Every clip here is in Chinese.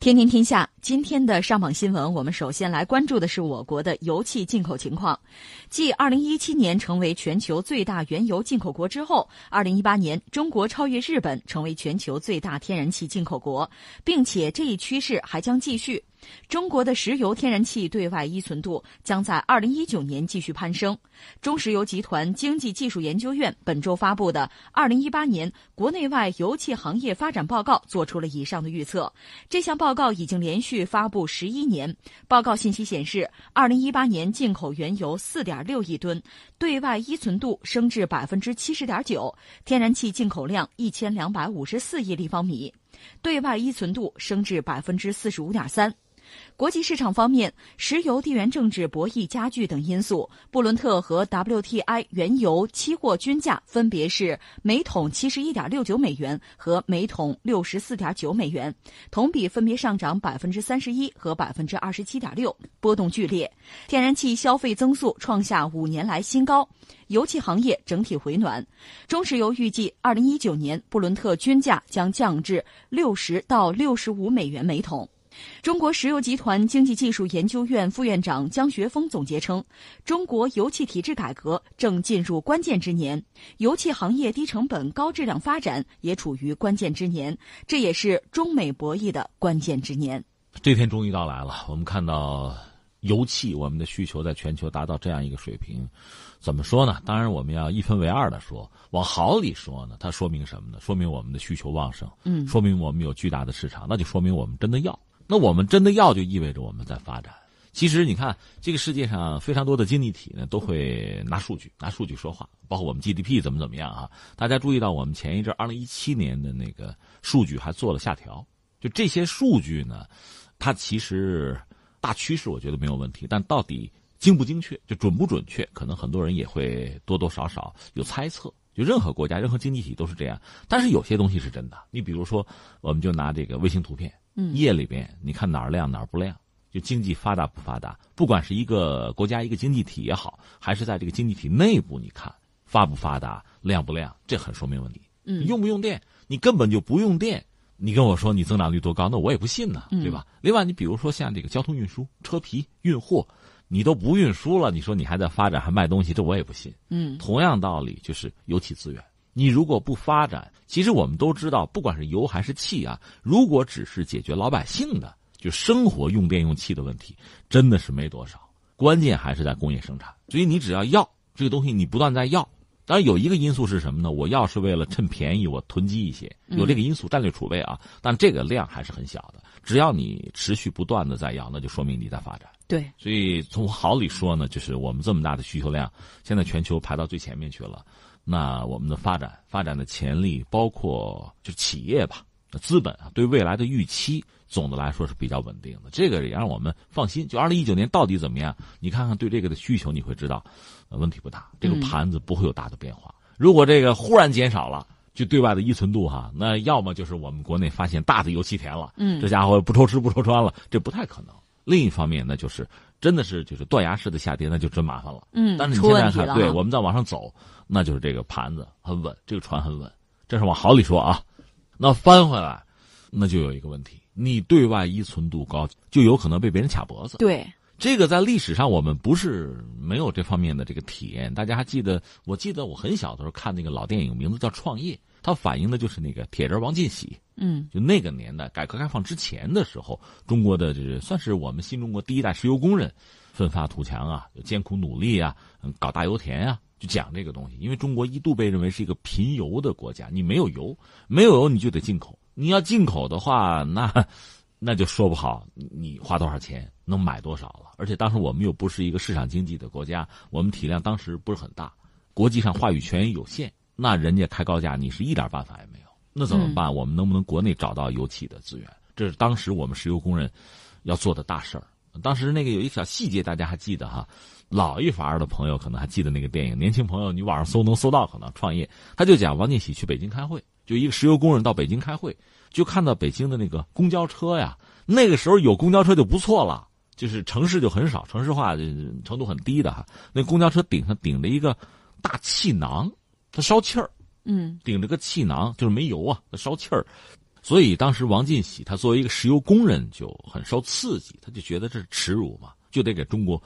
天天天下，今天的上榜新闻，我们首先来关注的是我国的油气进口情况。继二零一七年成为全球最大原油进口国之后二零一八年中国超越日本，成为全球最大天然气进口国，并且这一趋势还将继续。中国的石油天然气对外依存度将在二零一九年继续攀升。中石油集团经济技术研究院本周发布的《二零一八年国内外油气行业发展报告》做出了以上的预测。这项报告已经连续发布十一年。报告信息显示，二零一八年进口原油四点六亿吨，对外依存度升至百分之七十点九；天然气进口量一千两百五十四亿立方米，对外依存度升至百分之四十五点三。国际市场方面，石油地缘政治博弈加剧等因素，布伦特和 WTI 原油期货均价分别是每桶七十一点六九美元和每桶六十四点九美元，同比分别上涨百分之三十一和百分之二十七点六，波动剧烈。天然气消费增速创下五年来新高，油气行业整体回暖。中石油预计，二零一九年布伦特均价将降至六十到六十五美元每桶。中国石油集团经济技术研究院副院长江学峰总结称，中国油气体制改革正进入关键之年，油气行业低成本、高质量发展也处于关键之年，这也是中美博弈的关键之年。这天终于到来了，我们看到油气我们的需求在全球达到这样一个水平，怎么说呢？当然我们要一分为二的说，往好里说呢，它说明什么呢？说明我们的需求旺盛，嗯，说明我们有巨大的市场，那就说明我们真的要。那我们真的要，就意味着我们在发展。其实你看，这个世界上非常多的经济体呢，都会拿数据、拿数据说话，包括我们 GDP 怎么怎么样啊？大家注意到，我们前一阵二零一七年的那个数据还做了下调。就这些数据呢，它其实大趋势我觉得没有问题，但到底精不精确，就准不准确，可能很多人也会多多少少有猜测。就任何国家、任何经济体都是这样。但是有些东西是真的，你比如说，我们就拿这个卫星图片。夜里边你看哪儿亮哪儿不亮，就经济发达不发达，不管是一个国家一个经济体也好，还是在这个经济体内部，你看发不发达亮不亮，这很说明问题。嗯，用不用电？你根本就不用电，你跟我说你增长率多高，那我也不信呢，对吧？另外，你比如说像这个交通运输、车皮运货，你都不运输了，你说你还在发展还卖东西，这我也不信。嗯，同样道理就是油气资源。你如果不发展，其实我们都知道，不管是油还是气啊，如果只是解决老百姓的就生活用电用气的问题，真的是没多少。关键还是在工业生产。所以你只要要这个东西，你不断在要。当然有一个因素是什么呢？我要是为了趁便宜我囤积一些，有这个因素，战略储备啊。但这个量还是很小的。只要你持续不断的在要，那就说明你在发展。对。所以从好里说呢，就是我们这么大的需求量，现在全球排到最前面去了。那我们的发展发展的潜力，包括就企业吧，资本啊，对未来的预期，总的来说是比较稳定的。这个也让我们放心。就二零一九年到底怎么样？你看看对这个的需求，你会知道，问题不大。这个盘子不会有大的变化。如果这个忽然减少了，就对外的依存度哈，那要么就是我们国内发现大的油气田了，嗯，这家伙不愁吃不愁穿了，这不太可能。另一方面，那就是。真的是就是断崖式的下跌，那就真麻烦了。嗯，但是你现在看，对，我们再往上走，那就是这个盘子很稳，这个船很稳。这是往好里说啊。那翻回来，那就有一个问题：你对外依存度高，就有可能被别人卡脖子。对，这个在历史上我们不是没有这方面的这个体验。大家还记得？我记得我很小的时候看那个老电影，名字叫《创业》，它反映的就是那个铁人王进喜。嗯，就那个年代，改革开放之前的时候，中国的这算是我们新中国第一代石油工人，奋发图强啊，艰苦努力啊，搞大油田啊，就讲这个东西。因为中国一度被认为是一个贫油的国家，你没有油，没有油你就得进口。你要进口的话，那 那就说不好你花多少钱能买多少了。而且当时我们又不是一个市场经济的国家，我们体量当时不是很大，国际上话语权有限，那人家开高价，你是一点办法也没有。那怎么办？我们能不能国内找到油气的资源？这是当时我们石油工人要做的大事儿。当时那个有一小细节，大家还记得哈？老一伐的朋友可能还记得那个电影。年轻朋友，你网上搜能搜到。可能创业，他就讲王进喜去北京开会，就一个石油工人到北京开会，就看到北京的那个公交车呀。那个时候有公交车就不错了，就是城市就很少，城市化程度很低的哈。那公交车顶上顶着一个大气囊，它烧气儿。嗯，顶着个气囊，就是没油啊，烧气儿，所以当时王进喜他作为一个石油工人就很受刺激，他就觉得这是耻辱嘛，就得给中国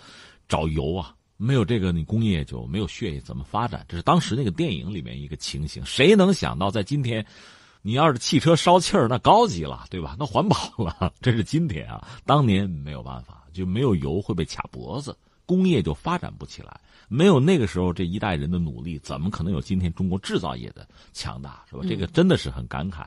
找油啊。没有这个，你工业就没有血液，怎么发展？这是当时那个电影里面一个情形。谁能想到，在今天，你要是汽车烧气儿，那高级了，对吧？那环保了。这是今天啊，当年没有办法，就没有油会被卡脖子，工业就发展不起来。没有那个时候这一代人的努力，怎么可能有今天中国制造业的强大？是吧？这个真的是很感慨。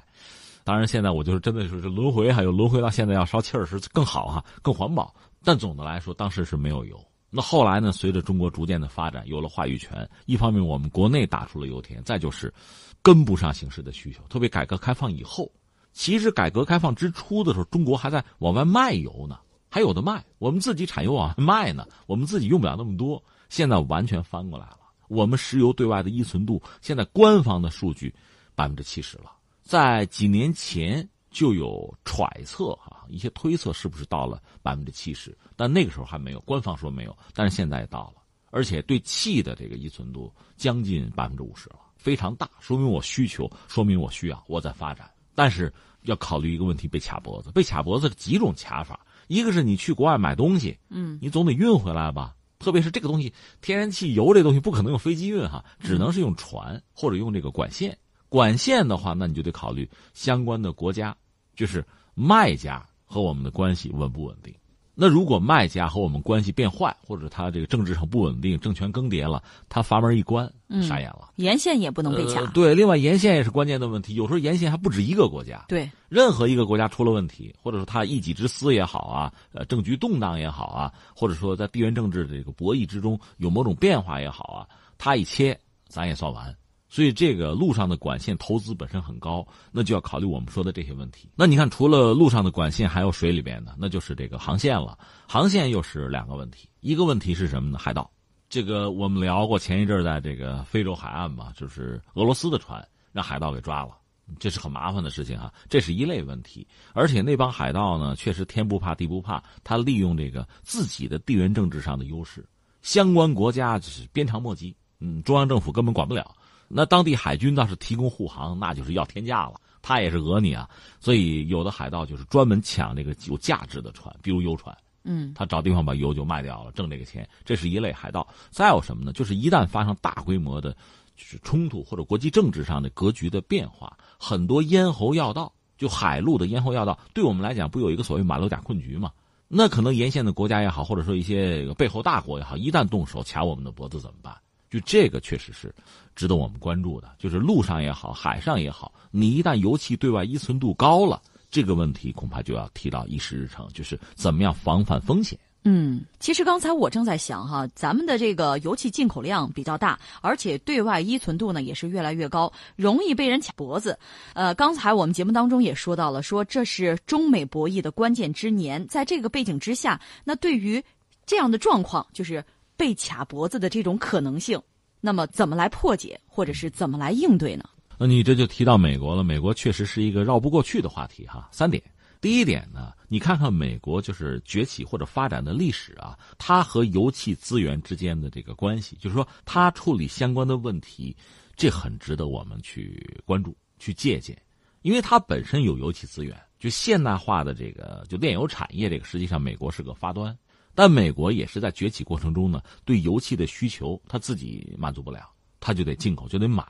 当然，现在我就是真的是轮回，还有轮回到现在要烧气儿是更好哈，更环保。但总的来说，当时是没有油。那后来呢？随着中国逐渐的发展，有了话语权。一方面，我们国内打出了油田；再就是跟不上形势的需求。特别改革开放以后，其实改革开放之初的时候，中国还在往外卖油呢，还有的卖。我们自己产油往外卖呢，我们自己用不了那么多。现在完全翻过来了，我们石油对外的依存度，现在官方的数据百分之七十了。在几年前。就有揣测哈，一些推测是不是到了百分之七十？但那个时候还没有，官方说没有，但是现在也到了，而且对气的这个依存度将近百分之五十了，非常大，说明我需求，说明我需要，我在发展。但是要考虑一个问题，被卡脖子，被卡脖子几种卡法，一个是你去国外买东西，嗯，你总得运回来吧，特别是这个东西，天然气油这东西不可能用飞机运哈，只能是用船或者用这个管线。管线的话，那你就得考虑相关的国家。就是卖家和我们的关系稳不稳定？那如果卖家和我们关系变坏，或者他这个政治上不稳定，政权更迭了，他阀门一关，傻眼了。沿线也不能被卡。对，另外沿线也是关键的问题。有时候沿线还不止一个国家。对，任何一个国家出了问题，或者说他一己之私也好啊，呃，政局动荡也好啊，或者说在地缘政治这个博弈之中有某种变化也好啊，他一切咱也算完。所以，这个路上的管线投资本身很高，那就要考虑我们说的这些问题。那你看，除了路上的管线，还有水里边的，那就是这个航线了。航线又是两个问题，一个问题是什么呢？海盗。这个我们聊过，前一阵在这个非洲海岸嘛，就是俄罗斯的船让海盗给抓了，这是很麻烦的事情哈。这是一类问题，而且那帮海盗呢，确实天不怕地不怕，他利用这个自己的地缘政治上的优势，相关国家就是鞭长莫及，嗯，中央政府根本管不了。那当地海军倒是提供护航，那就是要天价了。他也是讹你啊，所以有的海盗就是专门抢这个有价值的船，比如油船。嗯，他找地方把油就卖掉了，挣这个钱。这是一类海盗。再有什么呢？就是一旦发生大规模的，就是冲突或者国际政治上的格局的变化，很多咽喉要道，就海路的咽喉要道，对我们来讲不有一个所谓马六甲困局吗？那可能沿线的国家也好，或者说一些背后大国也好，一旦动手卡我们的脖子怎么办？就这个确实是值得我们关注的，就是路上也好，海上也好，你一旦油气对外依存度高了，这个问题恐怕就要提到议事日程，就是怎么样防范风险。嗯，其实刚才我正在想哈，咱们的这个油气进口量比较大，而且对外依存度呢也是越来越高，容易被人卡脖子。呃，刚才我们节目当中也说到了，说这是中美博弈的关键之年，在这个背景之下，那对于这样的状况，就是。被卡脖子的这种可能性，那么怎么来破解，或者是怎么来应对呢？那你这就提到美国了。美国确实是一个绕不过去的话题哈。三点，第一点呢，你看看美国就是崛起或者发展的历史啊，它和油气资源之间的这个关系，就是说它处理相关的问题，这很值得我们去关注、去借鉴，因为它本身有油气资源，就现代化的这个就炼油产业，这个实际上美国是个发端。但美国也是在崛起过程中呢，对油气的需求他自己满足不了，他就得进口，就得买。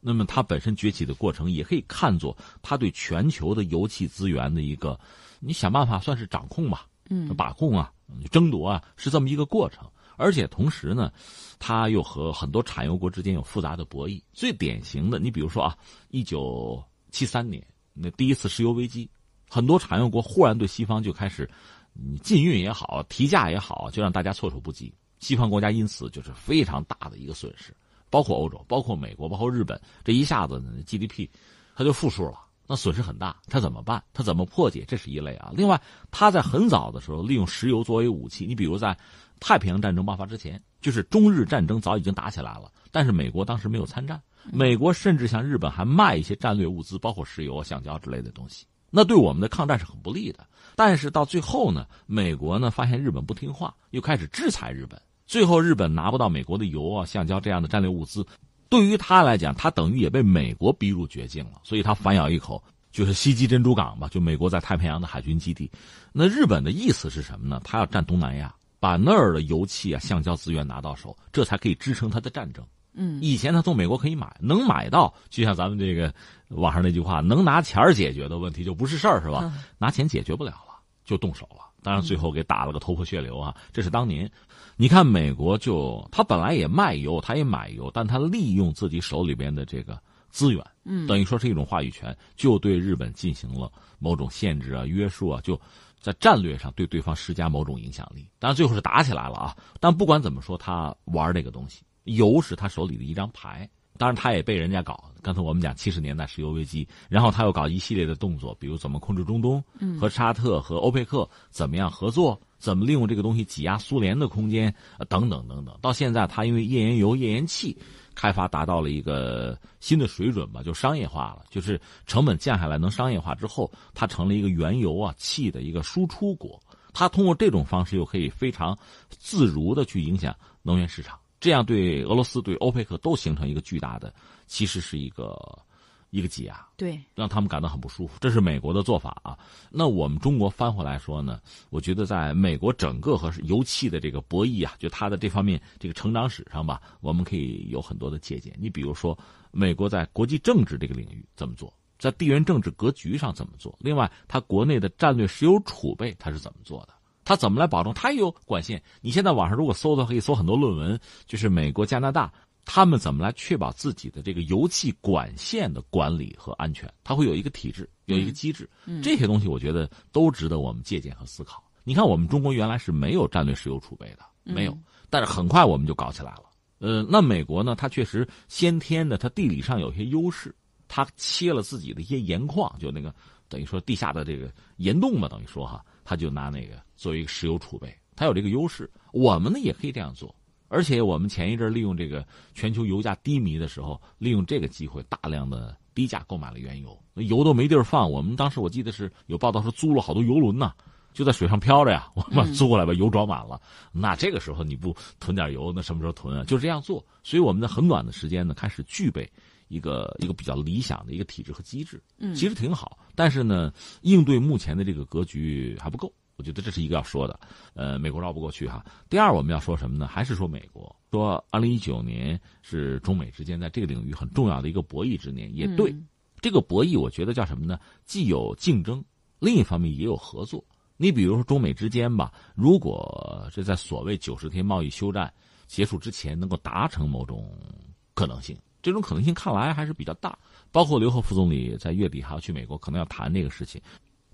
那么它本身崛起的过程也可以看作它对全球的油气资源的一个，你想办法算是掌控吧，嗯，把控啊，争夺啊，是这么一个过程。而且同时呢，它又和很多产油国之间有复杂的博弈。最典型的，你比如说啊，一九七三年那第一次石油危机，很多产油国忽然对西方就开始。你禁运也好，提价也好，就让大家措手不及。西方国家因此就是非常大的一个损失，包括欧洲、包括美国、包括日本，这一下子呢 GDP 它就负数了，那损失很大。它怎么办？它怎么破解？这是一类啊。另外，它在很早的时候利用石油作为武器。你比如在太平洋战争爆发之前，就是中日战争早已经打起来了，但是美国当时没有参战。美国甚至向日本还卖一些战略物资，包括石油、橡胶之类的东西。那对我们的抗战是很不利的。但是到最后呢，美国呢发现日本不听话，又开始制裁日本。最后日本拿不到美国的油啊、橡胶这样的战略物资，对于他来讲，他等于也被美国逼入绝境了。所以他反咬一口，就是袭击珍珠港吧，就美国在太平洋的海军基地。那日本的意思是什么呢？他要占东南亚，把那儿的油气啊、橡胶资源拿到手，这才可以支撑他的战争。嗯，以前他从美国可以买，能买到，就像咱们这个网上那句话，能拿钱解决的问题就不是事儿，是吧？拿钱解决不了了，就动手了。当然最后给打了个头破血流啊！这是当年，你看美国就他本来也卖油，他也买油，但他利用自己手里边的这个资源，嗯，等于说是一种话语权，就对日本进行了某种限制啊、约束啊，就在战略上对对方施加某种影响力。当然最后是打起来了啊！但不管怎么说，他玩这个东西。油是他手里的一张牌，当然他也被人家搞。刚才我们讲七十年代石油危机，然后他又搞一系列的动作，比如怎么控制中东，和沙特和欧佩克怎么样合作，怎么利用这个东西挤压苏联的空间，等等等等。到现在，他因为页岩油、页岩气开发达到了一个新的水准吧，就商业化了，就是成本降下来，能商业化之后，它成了一个原油啊气的一个输出国。他通过这种方式，又可以非常自如的去影响能源市场。这样对俄罗斯、对欧佩克都形成一个巨大的，其实是一个一个挤压，对，让他们感到很不舒服。这是美国的做法啊。那我们中国翻回来说呢，我觉得在美国整个和油气的这个博弈啊，就它的这方面这个成长史上吧，我们可以有很多的借鉴。你比如说，美国在国际政治这个领域怎么做，在地缘政治格局上怎么做，另外它国内的战略石油储备它是怎么做的。他怎么来保证？他也有管线。你现在网上如果搜的话，可以搜很多论文，就是美国、加拿大他们怎么来确保自己的这个油气管线的管理和安全？他会有一个体制，有一个机制。嗯这些东西我觉得都值得我们借鉴和思考。你看，我们中国原来是没有战略石油储备的，没有，但是很快我们就搞起来了。呃，那美国呢？它确实先天的，它地理上有些优势，它切了自己的一些盐矿，就那个等于说地下的这个岩洞吧，等于说哈。他就拿那个作为一个石油储备，他有这个优势。我们呢也可以这样做，而且我们前一阵利用这个全球油价低迷的时候，利用这个机会大量的低价购买了原油，那油都没地儿放。我们当时我记得是有报道说租了好多油轮呐，就在水上漂着呀。我们租过来把油装满了，那这个时候你不囤点油，那什么时候囤啊？就这样做。所以我们在很短的时间呢，开始具备一个一个比较理想的一个体制和机制，嗯其实挺好。但是呢，应对目前的这个格局还不够，我觉得这是一个要说的。呃，美国绕不过去哈。第二，我们要说什么呢？还是说美国？说二零一九年是中美之间在这个领域很重要的一个博弈之年，也对。这个博弈，我觉得叫什么呢？既有竞争，另一方面也有合作。你比如说中美之间吧，如果这在所谓九十天贸易休战结束之前能够达成某种可能性，这种可能性看来还是比较大。包括刘鹤副总理在月底还要去美国，可能要谈这个事情。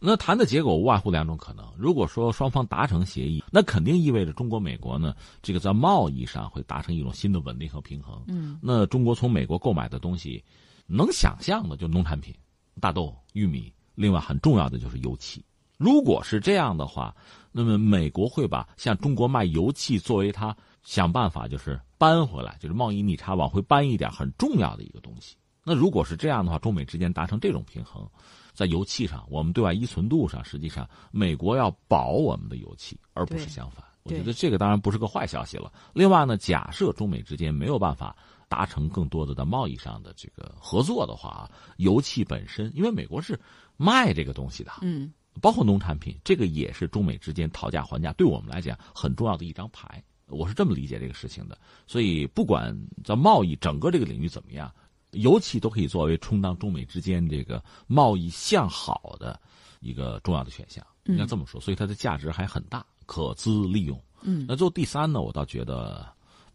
那谈的结果无外乎两种可能：如果说双方达成协议，那肯定意味着中国、美国呢，这个在贸易上会达成一种新的稳定和平衡。嗯，那中国从美国购买的东西，能想象的就农产品、大豆、玉米，另外很重要的就是油气。如果是这样的话，那么美国会把向中国卖油气作为他想办法就是搬回来，就是贸易逆差往回搬一点很重要的一个东西。那如果是这样的话，中美之间达成这种平衡，在油气上，我们对外依存度上，实际上美国要保我们的油气，而不是相反。我觉得这个当然不是个坏消息了。另外呢，假设中美之间没有办法达成更多的在贸易上的这个合作的话，油气本身，因为美国是卖这个东西的，嗯，包括农产品，这个也是中美之间讨价还价，对我们来讲很重要的一张牌。我是这么理解这个事情的。所以，不管在贸易整个这个领域怎么样。油气都可以作为充当中美之间这个贸易向好的一个重要的选项，应该这么说，所以它的价值还很大，可资利用。嗯，那最后第三呢，我倒觉得，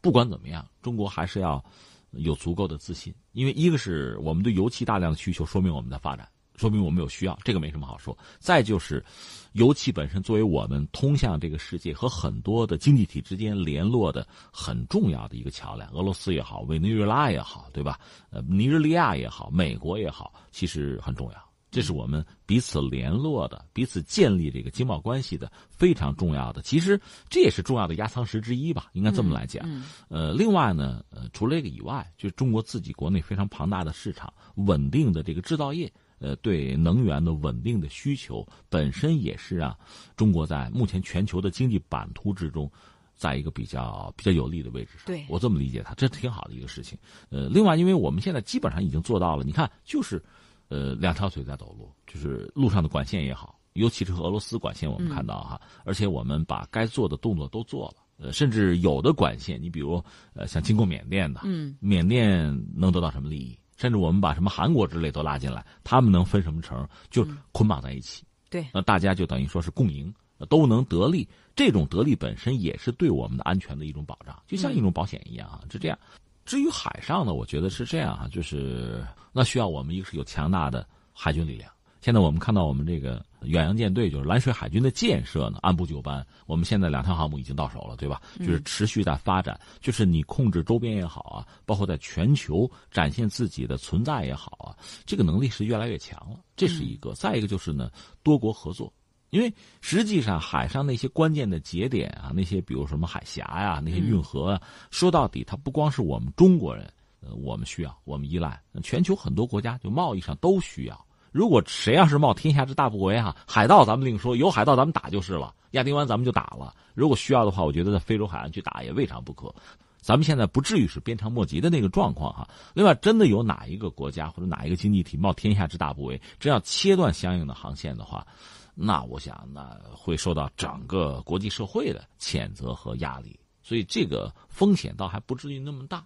不管怎么样，中国还是要有足够的自信，因为一个是我们对油气大量的需求，说明我们在发展。说明我们有需要，这个没什么好说。再就是，油气本身作为我们通向这个世界和很多的经济体之间联络的很重要的一个桥梁。俄罗斯也好，委内瑞拉也好，对吧？呃，尼日利亚也好，美国也好，其实很重要。这是我们彼此联络的、彼此建立这个经贸关系的非常重要的。其实这也是重要的压舱石之一吧，应该这么来讲。呃，另外呢，呃，除了这个以外，就是中国自己国内非常庞大的市场、稳定的这个制造业。呃，对能源的稳定的需求本身也是让中国在目前全球的经济版图之中，在一个比较比较有利的位置上。对我这么理解它，这挺好的一个事情。呃，另外，因为我们现在基本上已经做到了，你看，就是呃，两条腿在走路，就是路上的管线也好，尤其是和俄罗斯管线，我们看到哈，而且我们把该做的动作都做了，呃，甚至有的管线，你比如呃，像经过缅甸的，嗯，缅甸能得到什么利益？甚至我们把什么韩国之类都拉进来，他们能分什么成？就捆绑在一起，对，那大家就等于说是共赢，都能得利。这种得利本身也是对我们的安全的一种保障，就像一种保险一样啊，是这样。至于海上呢，我觉得是这样啊，就是那需要我们一个是有强大的海军力量。现在我们看到我们这个远洋舰队，就是蓝水海军的建设呢，按部就班。我们现在两条航母已经到手了，对吧？就是持续在发展，就是你控制周边也好啊，包括在全球展现自己的存在也好啊，这个能力是越来越强了。这是一个。再一个就是呢，多国合作，因为实际上海上那些关键的节点啊，那些比如什么海峡呀，那些运河啊，说到底，它不光是我们中国人，呃，我们需要，我们依赖，全球很多国家就贸易上都需要。如果谁要是冒天下之大不韪哈，海盗咱们另说，有海盗咱们打就是了。亚丁湾咱们就打了。如果需要的话，我觉得在非洲海岸去打也未尝不可。咱们现在不至于是鞭长莫及的那个状况哈。另外，真的有哪一个国家或者哪一个经济体冒天下之大不韪，真要切断相应的航线的话，那我想那会受到整个国际社会的谴责和压力。所以这个风险倒还不至于那么大。